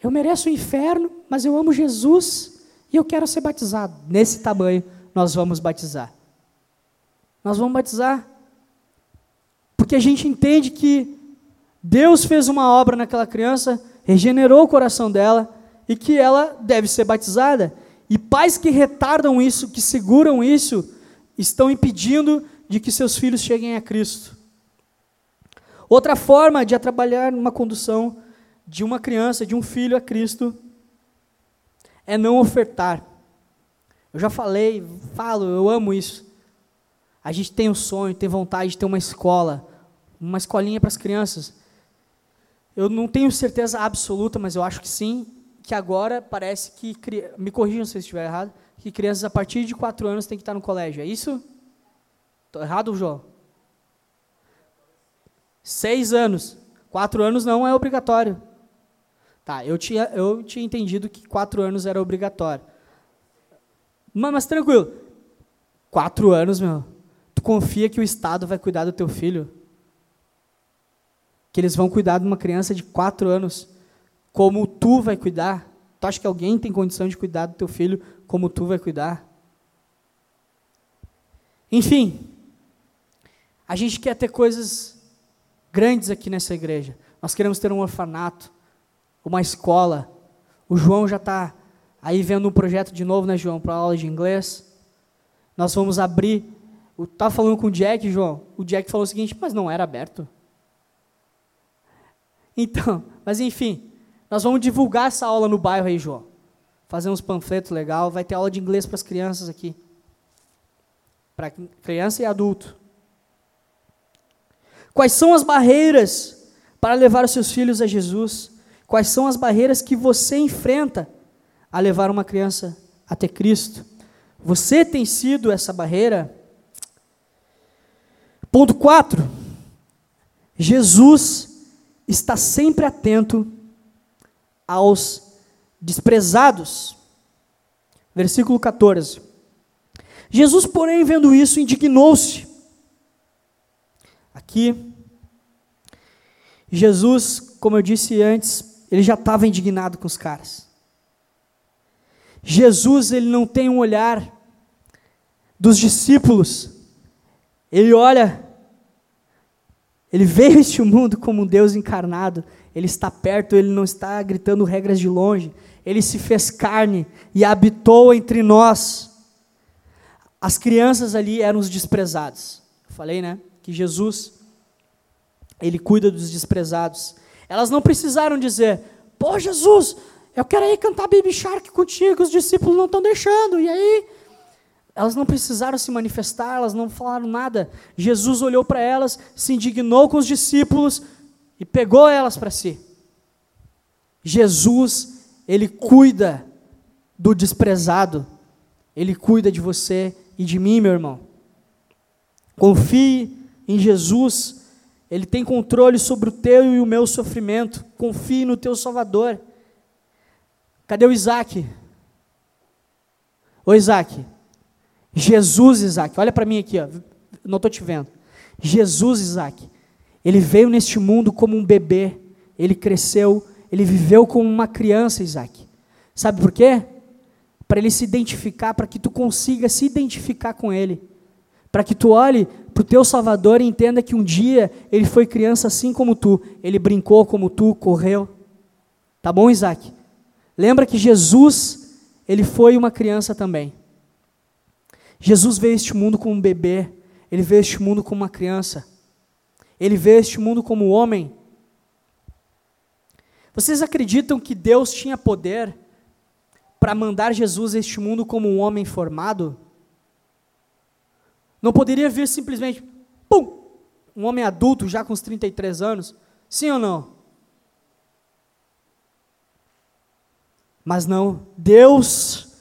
eu mereço o inferno, mas eu amo Jesus e eu quero ser batizado. Nesse tamanho, nós vamos batizar. Nós vamos batizar. Porque a gente entende que Deus fez uma obra naquela criança, regenerou o coração dela e que ela deve ser batizada. E pais que retardam isso, que seguram isso, estão impedindo de que seus filhos cheguem a Cristo. Outra forma de trabalhar numa condução de uma criança, de um filho a Cristo, é não ofertar. Eu já falei, falo, eu amo isso. A gente tem um sonho, tem vontade de ter uma escola, uma escolinha para as crianças. Eu não tenho certeza absoluta, mas eu acho que sim, que agora parece que, me corrijam se eu estiver errado, que crianças a partir de 4 anos têm que estar no colégio. É isso? Estou errado, João? 6 anos. 4 anos não é obrigatório. Tá, eu tinha, eu tinha entendido que 4 anos era obrigatório. Mas, mas tranquilo. 4 anos, meu. Tu confia que o Estado vai cuidar do teu filho? Que eles vão cuidar de uma criança de quatro anos como tu vai cuidar? Tu acha que alguém tem condição de cuidar do teu filho como tu vai cuidar? Enfim, a gente quer ter coisas grandes aqui nessa igreja. Nós queremos ter um orfanato, uma escola. O João já está aí vendo um projeto de novo, né, João, para aula de inglês. Nós vamos abrir. Estava falando com o Jack, João. O Jack falou o seguinte: mas não era aberto. Então, mas enfim, nós vamos divulgar essa aula no bairro aí, João. Fazer uns panfletos legal, vai ter aula de inglês para as crianças aqui. Para criança e adulto. Quais são as barreiras para levar os seus filhos a Jesus? Quais são as barreiras que você enfrenta a levar uma criança até Cristo? Você tem sido essa barreira? Ponto 4. Jesus está sempre atento aos desprezados. Versículo 14. Jesus, porém, vendo isso, indignou-se. Aqui, Jesus, como eu disse antes, ele já estava indignado com os caras. Jesus, ele não tem um olhar dos discípulos. Ele olha ele veio a este mundo como um Deus encarnado. Ele está perto, ele não está gritando regras de longe. Ele se fez carne e habitou entre nós. As crianças ali eram os desprezados. Falei, né? Que Jesus, ele cuida dos desprezados. Elas não precisaram dizer: Pô, Jesus, eu quero ir cantar Baby Shark contigo, os discípulos não estão deixando. E aí? Elas não precisaram se manifestar, elas não falaram nada. Jesus olhou para elas, se indignou com os discípulos e pegou elas para si. Jesus, ele cuida do desprezado. Ele cuida de você e de mim, meu irmão. Confie em Jesus. Ele tem controle sobre o teu e o meu sofrimento. Confie no teu Salvador. Cadê o Isaac? Ô Isaac, Jesus, Isaac, olha para mim aqui, ó, não estou te vendo. Jesus, Isaac, ele veio neste mundo como um bebê, ele cresceu, ele viveu como uma criança, Isaac. Sabe por quê? Para ele se identificar, para que tu consiga se identificar com ele. Para que tu olhe para o teu Salvador e entenda que um dia ele foi criança assim como tu, ele brincou como tu, correu. Tá bom, Isaac? Lembra que Jesus, ele foi uma criança também. Jesus veio este mundo como um bebê, ele veio este mundo como uma criança, ele veio este mundo como um homem. Vocês acreditam que Deus tinha poder para mandar Jesus a este mundo como um homem formado? Não poderia vir simplesmente, pum, um homem adulto já com os 33 anos? Sim ou não? Mas não, Deus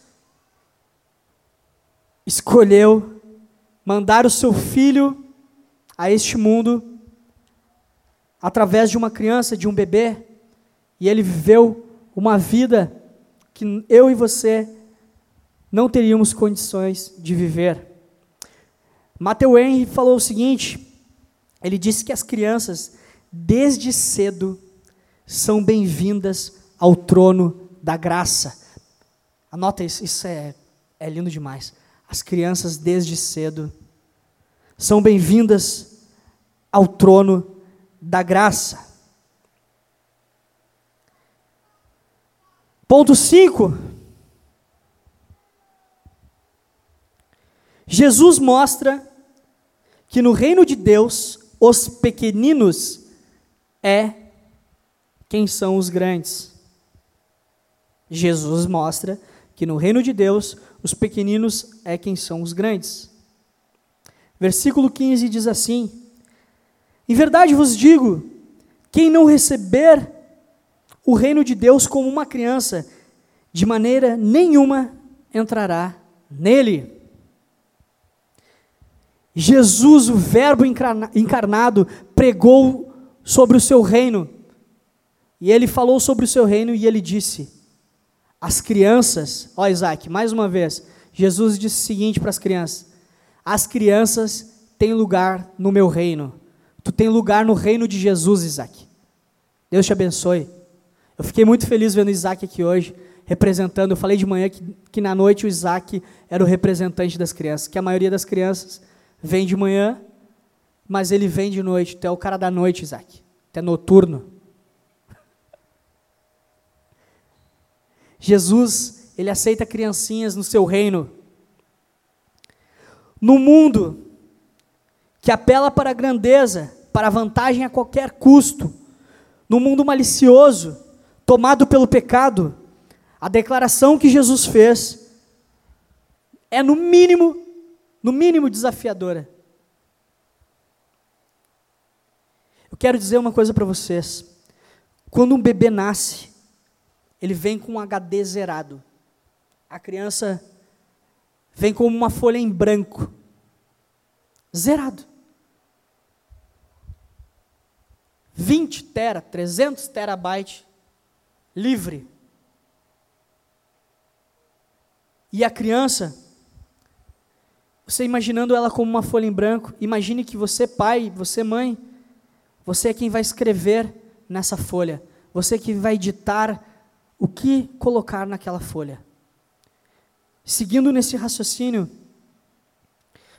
escolheu mandar o seu filho a este mundo através de uma criança, de um bebê, e ele viveu uma vida que eu e você não teríamos condições de viver. Matthew Henry falou o seguinte: ele disse que as crianças, desde cedo, são bem-vindas ao trono da graça. Anota isso, isso é, é lindo demais. As crianças, desde cedo, são bem-vindas ao trono da graça. Ponto 5. Jesus mostra que no reino de Deus, os pequeninos é quem são os grandes. Jesus mostra que no reino de Deus, os pequeninos é quem são os grandes. Versículo 15 diz assim: Em verdade vos digo, quem não receber o reino de Deus como uma criança, de maneira nenhuma entrará nele. Jesus, o Verbo encarnado, pregou sobre o seu reino. E ele falou sobre o seu reino e ele disse: As crianças, ó Isaac, mais uma vez, Jesus disse o seguinte para as crianças: As crianças têm lugar no meu reino. Tu tem lugar no reino de Jesus, Isaac. Deus te abençoe. Eu fiquei muito feliz vendo Isaac aqui hoje, representando. Eu falei de manhã que, que na noite o Isaac era o representante das crianças, que a maioria das crianças vem de manhã, mas ele vem de noite. Tu é o cara da noite, Isaac. Tu é noturno. Jesus, ele aceita criancinhas no seu reino. No mundo que apela para a grandeza, para a vantagem a qualquer custo, no mundo malicioso, tomado pelo pecado, a declaração que Jesus fez é no mínimo no mínimo desafiadora. Eu quero dizer uma coisa para vocês. Quando um bebê nasce, ele vem com um HD zerado. A criança vem como uma folha em branco. Zerado. 20 tera, 300 terabytes livre. E a criança você imaginando ela como uma folha em branco, imagine que você, pai, você, mãe, você é quem vai escrever nessa folha. Você é que vai ditar o que colocar naquela folha. Seguindo nesse raciocínio,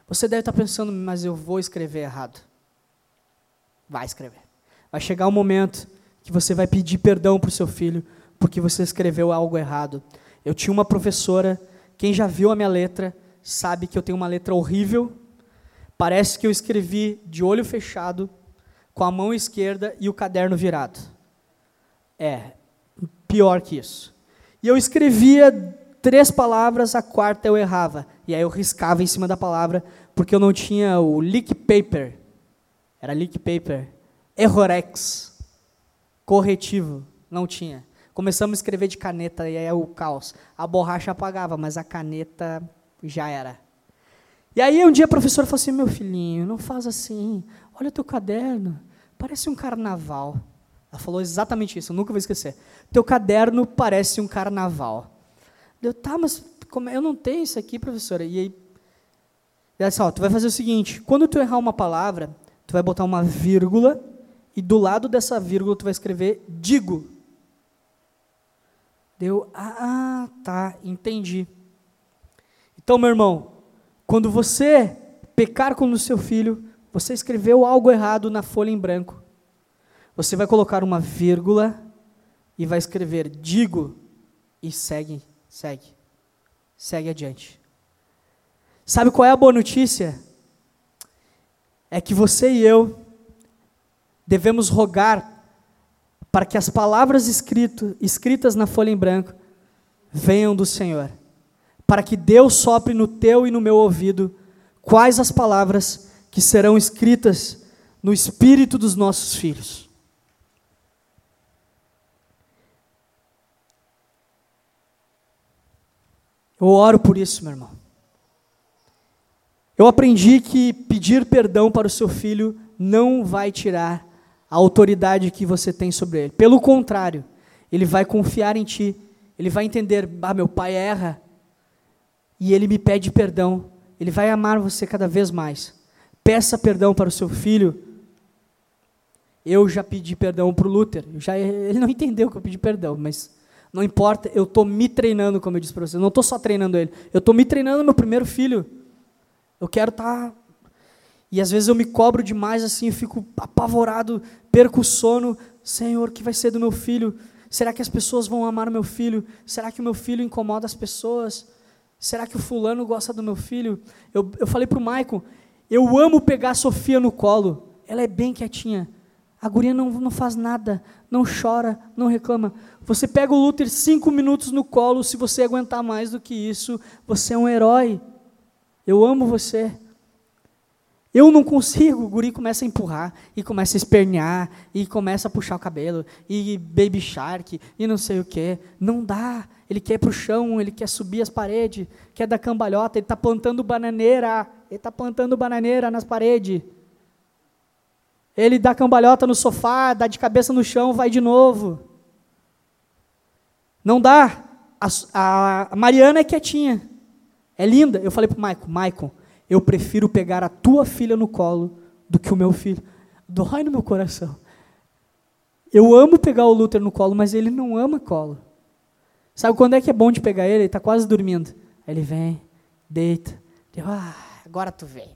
você deve estar pensando, mas eu vou escrever errado. Vai escrever. Vai chegar um momento que você vai pedir perdão para o seu filho porque você escreveu algo errado. Eu tinha uma professora, quem já viu a minha letra, sabe que eu tenho uma letra horrível. Parece que eu escrevi de olho fechado, com a mão esquerda e o caderno virado. É, pior que isso. E eu escrevia três palavras, a quarta eu errava. E aí eu riscava em cima da palavra, porque eu não tinha o leak paper. Era leak paper. Errorex. Corretivo. Não tinha. Começamos a escrever de caneta e aí é o caos. A borracha apagava, mas a caneta já era. E aí um dia a professora falou assim: meu filhinho, não faz assim. Olha o teu caderno, parece um carnaval. Ela falou exatamente isso, eu nunca vou esquecer. Teu caderno parece um carnaval. Eu, tá, mas como, é? eu não tenho isso aqui, professora. E aí, ela disse, ó, tu vai fazer o seguinte, quando tu errar uma palavra, tu vai botar uma vírgula, e do lado dessa vírgula tu vai escrever digo. Deu, ah, tá, entendi. Então, meu irmão, quando você pecar com o seu filho, você escreveu algo errado na folha em branco. Você vai colocar uma vírgula e vai escrever digo e segue, segue. Segue adiante. Sabe qual é a boa notícia? É que você e eu devemos rogar para que as palavras escrito, escritas na folha em branco venham do Senhor, para que Deus sopre no teu e no meu ouvido quais as palavras que serão escritas no espírito dos nossos filhos. Eu oro por isso, meu irmão. Eu aprendi que pedir perdão para o seu filho não vai tirar a autoridade que você tem sobre ele. Pelo contrário, ele vai confiar em ti, ele vai entender: ah, meu pai erra, e ele me pede perdão, ele vai amar você cada vez mais. Peça perdão para o seu filho. Eu já pedi perdão para o Luther, já, ele não entendeu que eu pedi perdão, mas não importa, eu estou me treinando, como eu disse para você. Eu não estou só treinando ele, eu estou me treinando meu primeiro filho. Eu quero estar. Tá... E às vezes eu me cobro demais assim, eu fico apavorado, perco o sono. Senhor, o que vai ser do meu filho? Será que as pessoas vão amar o meu filho? Será que o meu filho incomoda as pessoas? Será que o fulano gosta do meu filho? Eu, eu falei para o Maicon, eu amo pegar a Sofia no colo. Ela é bem quietinha. A guria não, não faz nada, não chora, não reclama. Você pega o Luther cinco minutos no colo, se você aguentar mais do que isso, você é um herói. Eu amo você. Eu não consigo. O guri começa a empurrar, e começa a espernear, e começa a puxar o cabelo, e baby shark, e não sei o que. Não dá. Ele quer ir para o chão, ele quer subir as paredes, quer dar cambalhota, ele está plantando bananeira. Ele está plantando bananeira nas paredes. Ele dá cambalhota no sofá, dá de cabeça no chão, vai de novo. Não dá. A, a Mariana é quietinha. É linda. Eu falei para o Maicon, Maicon, eu prefiro pegar a tua filha no colo do que o meu filho. Dói no meu coração. Eu amo pegar o Luther no colo, mas ele não ama colo. Sabe quando é que é bom de pegar ele? Ele está quase dormindo. Aí ele vem, deita. Eu, ah, agora tu vem.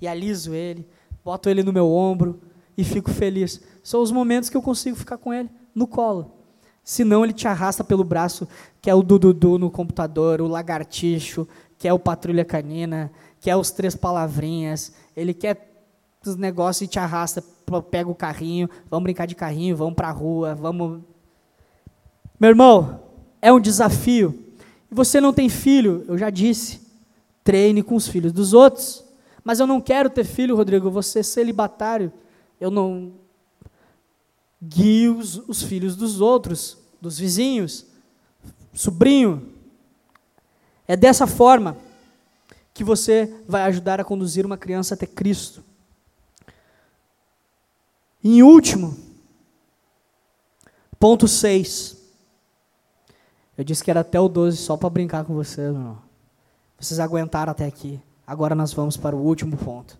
E aliso ele boto ele no meu ombro e fico feliz. São os momentos que eu consigo ficar com ele no colo. Senão ele te arrasta pelo braço, que é o Dudu no computador, o lagartixo, que é o patrulha canina, que é os três palavrinhas. Ele quer os negócios e te arrasta, pega o carrinho, vamos brincar de carrinho, vamos para a rua, vamos. Meu irmão, é um desafio. Você não tem filho, eu já disse, treine com os filhos dos outros. Mas eu não quero ter filho, Rodrigo, ser celibatário. Eu não guio os, os filhos dos outros, dos vizinhos, sobrinho. É dessa forma que você vai ajudar a conduzir uma criança até Cristo. Em último, ponto 6. Eu disse que era até o 12 só para brincar com vocês, meu. Vocês aguentaram até aqui. Agora nós vamos para o último ponto.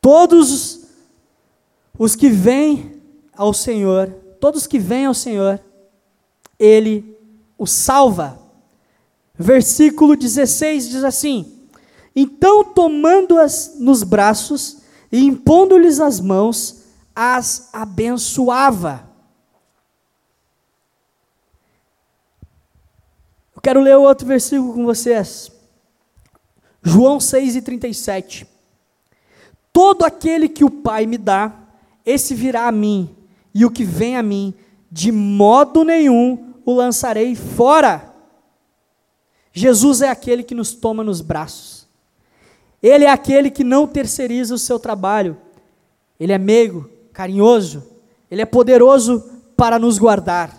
Todos os que vêm ao Senhor, todos que vêm ao Senhor, Ele os salva. Versículo 16 diz assim: Então, tomando-as nos braços e impondo-lhes as mãos, as abençoava. Eu quero ler outro versículo com vocês. João 6,37. Todo aquele que o Pai me dá, esse virá a mim, e o que vem a mim, de modo nenhum o lançarei fora. Jesus é aquele que nos toma nos braços. Ele é aquele que não terceiriza o seu trabalho. Ele é meigo, carinhoso, ele é poderoso para nos guardar.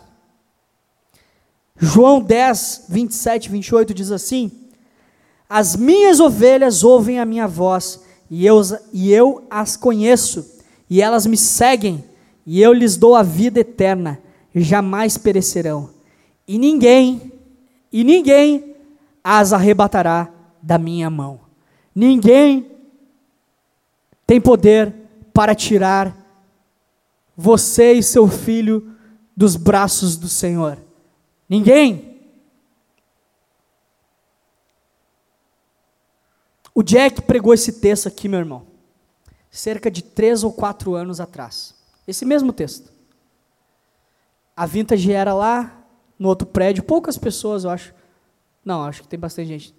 João 10, 27, 28 diz assim: as minhas ovelhas ouvem a minha voz, e eu, e eu as conheço, e elas me seguem, e eu lhes dou a vida eterna, jamais perecerão. E ninguém, e ninguém as arrebatará da minha mão. Ninguém tem poder para tirar você e seu filho dos braços do Senhor. Ninguém. O Jack pregou esse texto aqui, meu irmão, cerca de três ou quatro anos atrás. Esse mesmo texto. A Vintage era lá, no outro prédio, poucas pessoas, eu acho. Não, acho que tem bastante gente.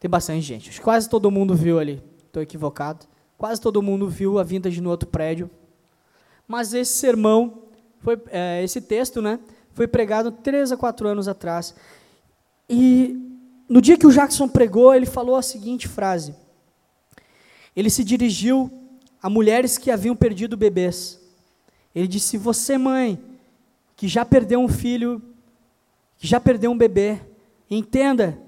Tem bastante gente. Acho que quase todo mundo viu ali. Estou equivocado. Quase todo mundo viu a Vintage no outro prédio. Mas esse sermão, foi, é, esse texto, né, Foi pregado três a quatro anos atrás. E no dia que o Jackson pregou, ele falou a seguinte frase. Ele se dirigiu a mulheres que haviam perdido bebês. Ele disse: Você, mãe, que já perdeu um filho, que já perdeu um bebê, entenda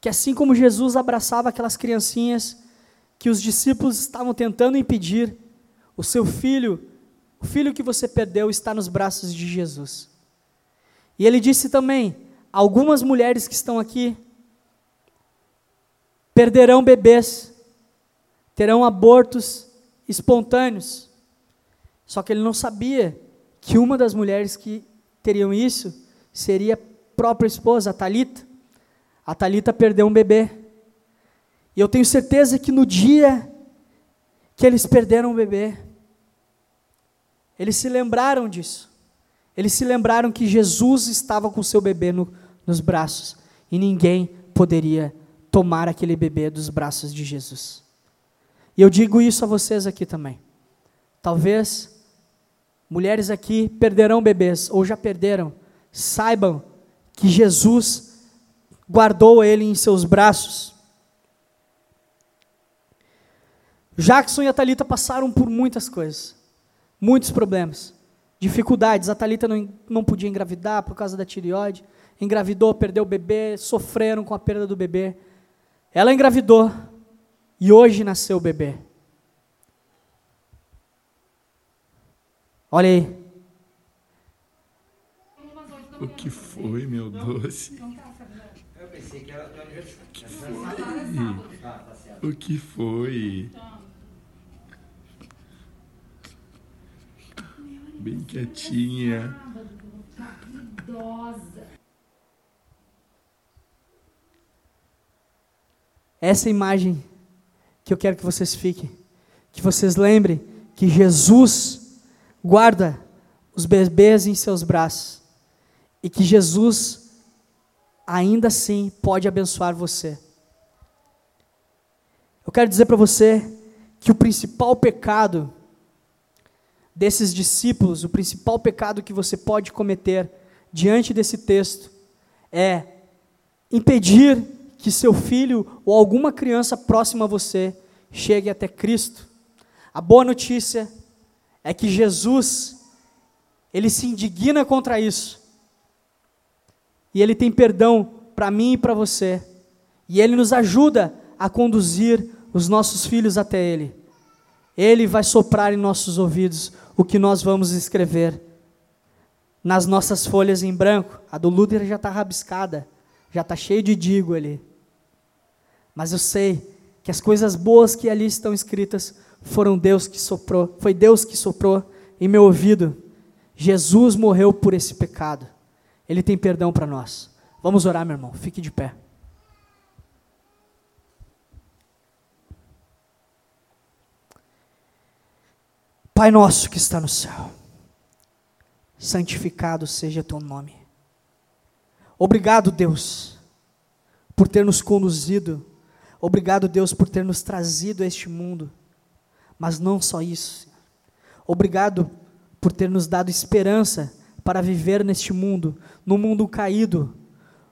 que assim como Jesus abraçava aquelas criancinhas que os discípulos estavam tentando impedir, o seu filho, o filho que você perdeu, está nos braços de Jesus. E ele disse também: algumas mulheres que estão aqui perderão bebês, terão abortos espontâneos. Só que ele não sabia que uma das mulheres que teriam isso seria a própria esposa, a Talita. A Talita perdeu um bebê. E eu tenho certeza que no dia que eles perderam o bebê, eles se lembraram disso. Eles se lembraram que Jesus estava com seu bebê no, nos braços e ninguém poderia tomar aquele bebê dos braços de Jesus. E eu digo isso a vocês aqui também. Talvez mulheres aqui perderão bebês ou já perderam. Saibam que Jesus guardou ele em seus braços. Jackson e a Talita passaram por muitas coisas, muitos problemas, dificuldades. A Talita não, não podia engravidar por causa da tireoide, engravidou, perdeu o bebê, sofreram com a perda do bebê. Ela engravidou e hoje nasceu o bebê. Olha aí. O que foi, meu doce? O que foi? Bem quietinha. Essa imagem que eu quero que vocês fiquem, que vocês lembrem que Jesus guarda os bebês em seus braços e que Jesus ainda assim pode abençoar você. Eu quero dizer para você que o principal pecado desses discípulos, o principal pecado que você pode cometer diante desse texto é impedir que seu filho ou alguma criança próxima a você chegue até Cristo. A boa notícia é que Jesus, ele se indigna contra isso. E ele tem perdão para mim e para você. E ele nos ajuda a conduzir os nossos filhos até ele. Ele vai soprar em nossos ouvidos o que nós vamos escrever nas nossas folhas em branco. A do Luther já está rabiscada, já está cheio de digo ali. Mas eu sei que as coisas boas que ali estão escritas foram Deus que soprou, foi Deus que soprou em meu ouvido. Jesus morreu por esse pecado. Ele tem perdão para nós. Vamos orar, meu irmão. Fique de pé. Pai nosso que está no céu, santificado seja teu nome. Obrigado, Deus, por ter nos conduzido Obrigado, Deus, por ter nos trazido a este mundo. Mas não só isso. Obrigado por ter nos dado esperança para viver neste mundo, no mundo caído,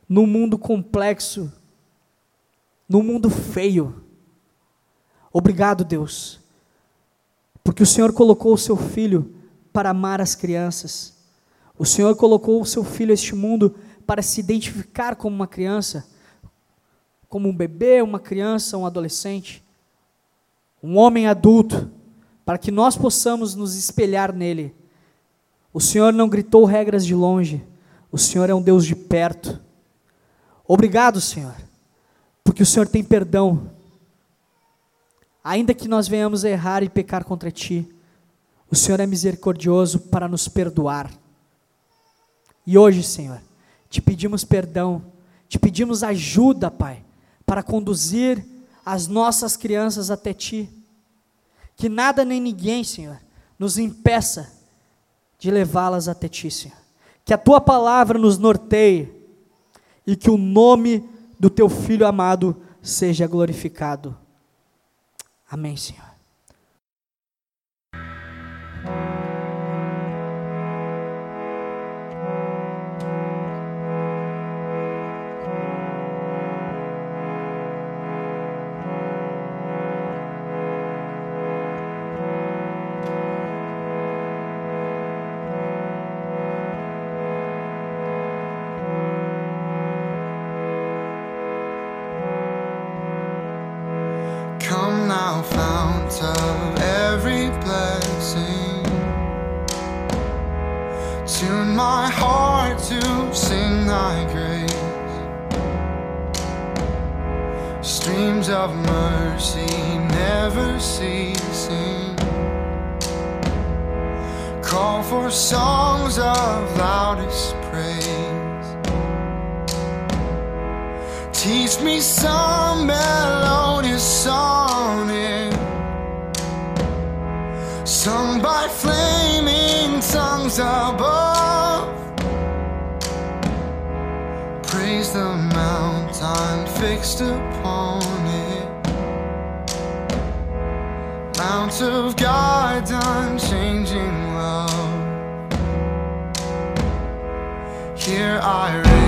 no mundo complexo, no mundo feio. Obrigado, Deus, porque o Senhor colocou o seu filho para amar as crianças. O Senhor colocou o seu filho este mundo para se identificar como uma criança como um bebê, uma criança, um adolescente, um homem adulto, para que nós possamos nos espelhar nele. O Senhor não gritou regras de longe, o Senhor é um Deus de perto. Obrigado, Senhor, porque o Senhor tem perdão. Ainda que nós venhamos a errar e pecar contra Ti, o Senhor é misericordioso para nos perdoar. E hoje, Senhor, te pedimos perdão, te pedimos ajuda, Pai, para conduzir as nossas crianças até Ti. Que nada nem ninguém, Senhor, nos impeça de levá-las até Ti, Senhor. Que a Tua palavra nos norteie e que o nome do Teu Filho amado seja glorificado. Amém, Senhor. Mount of God's unchanging love. Here I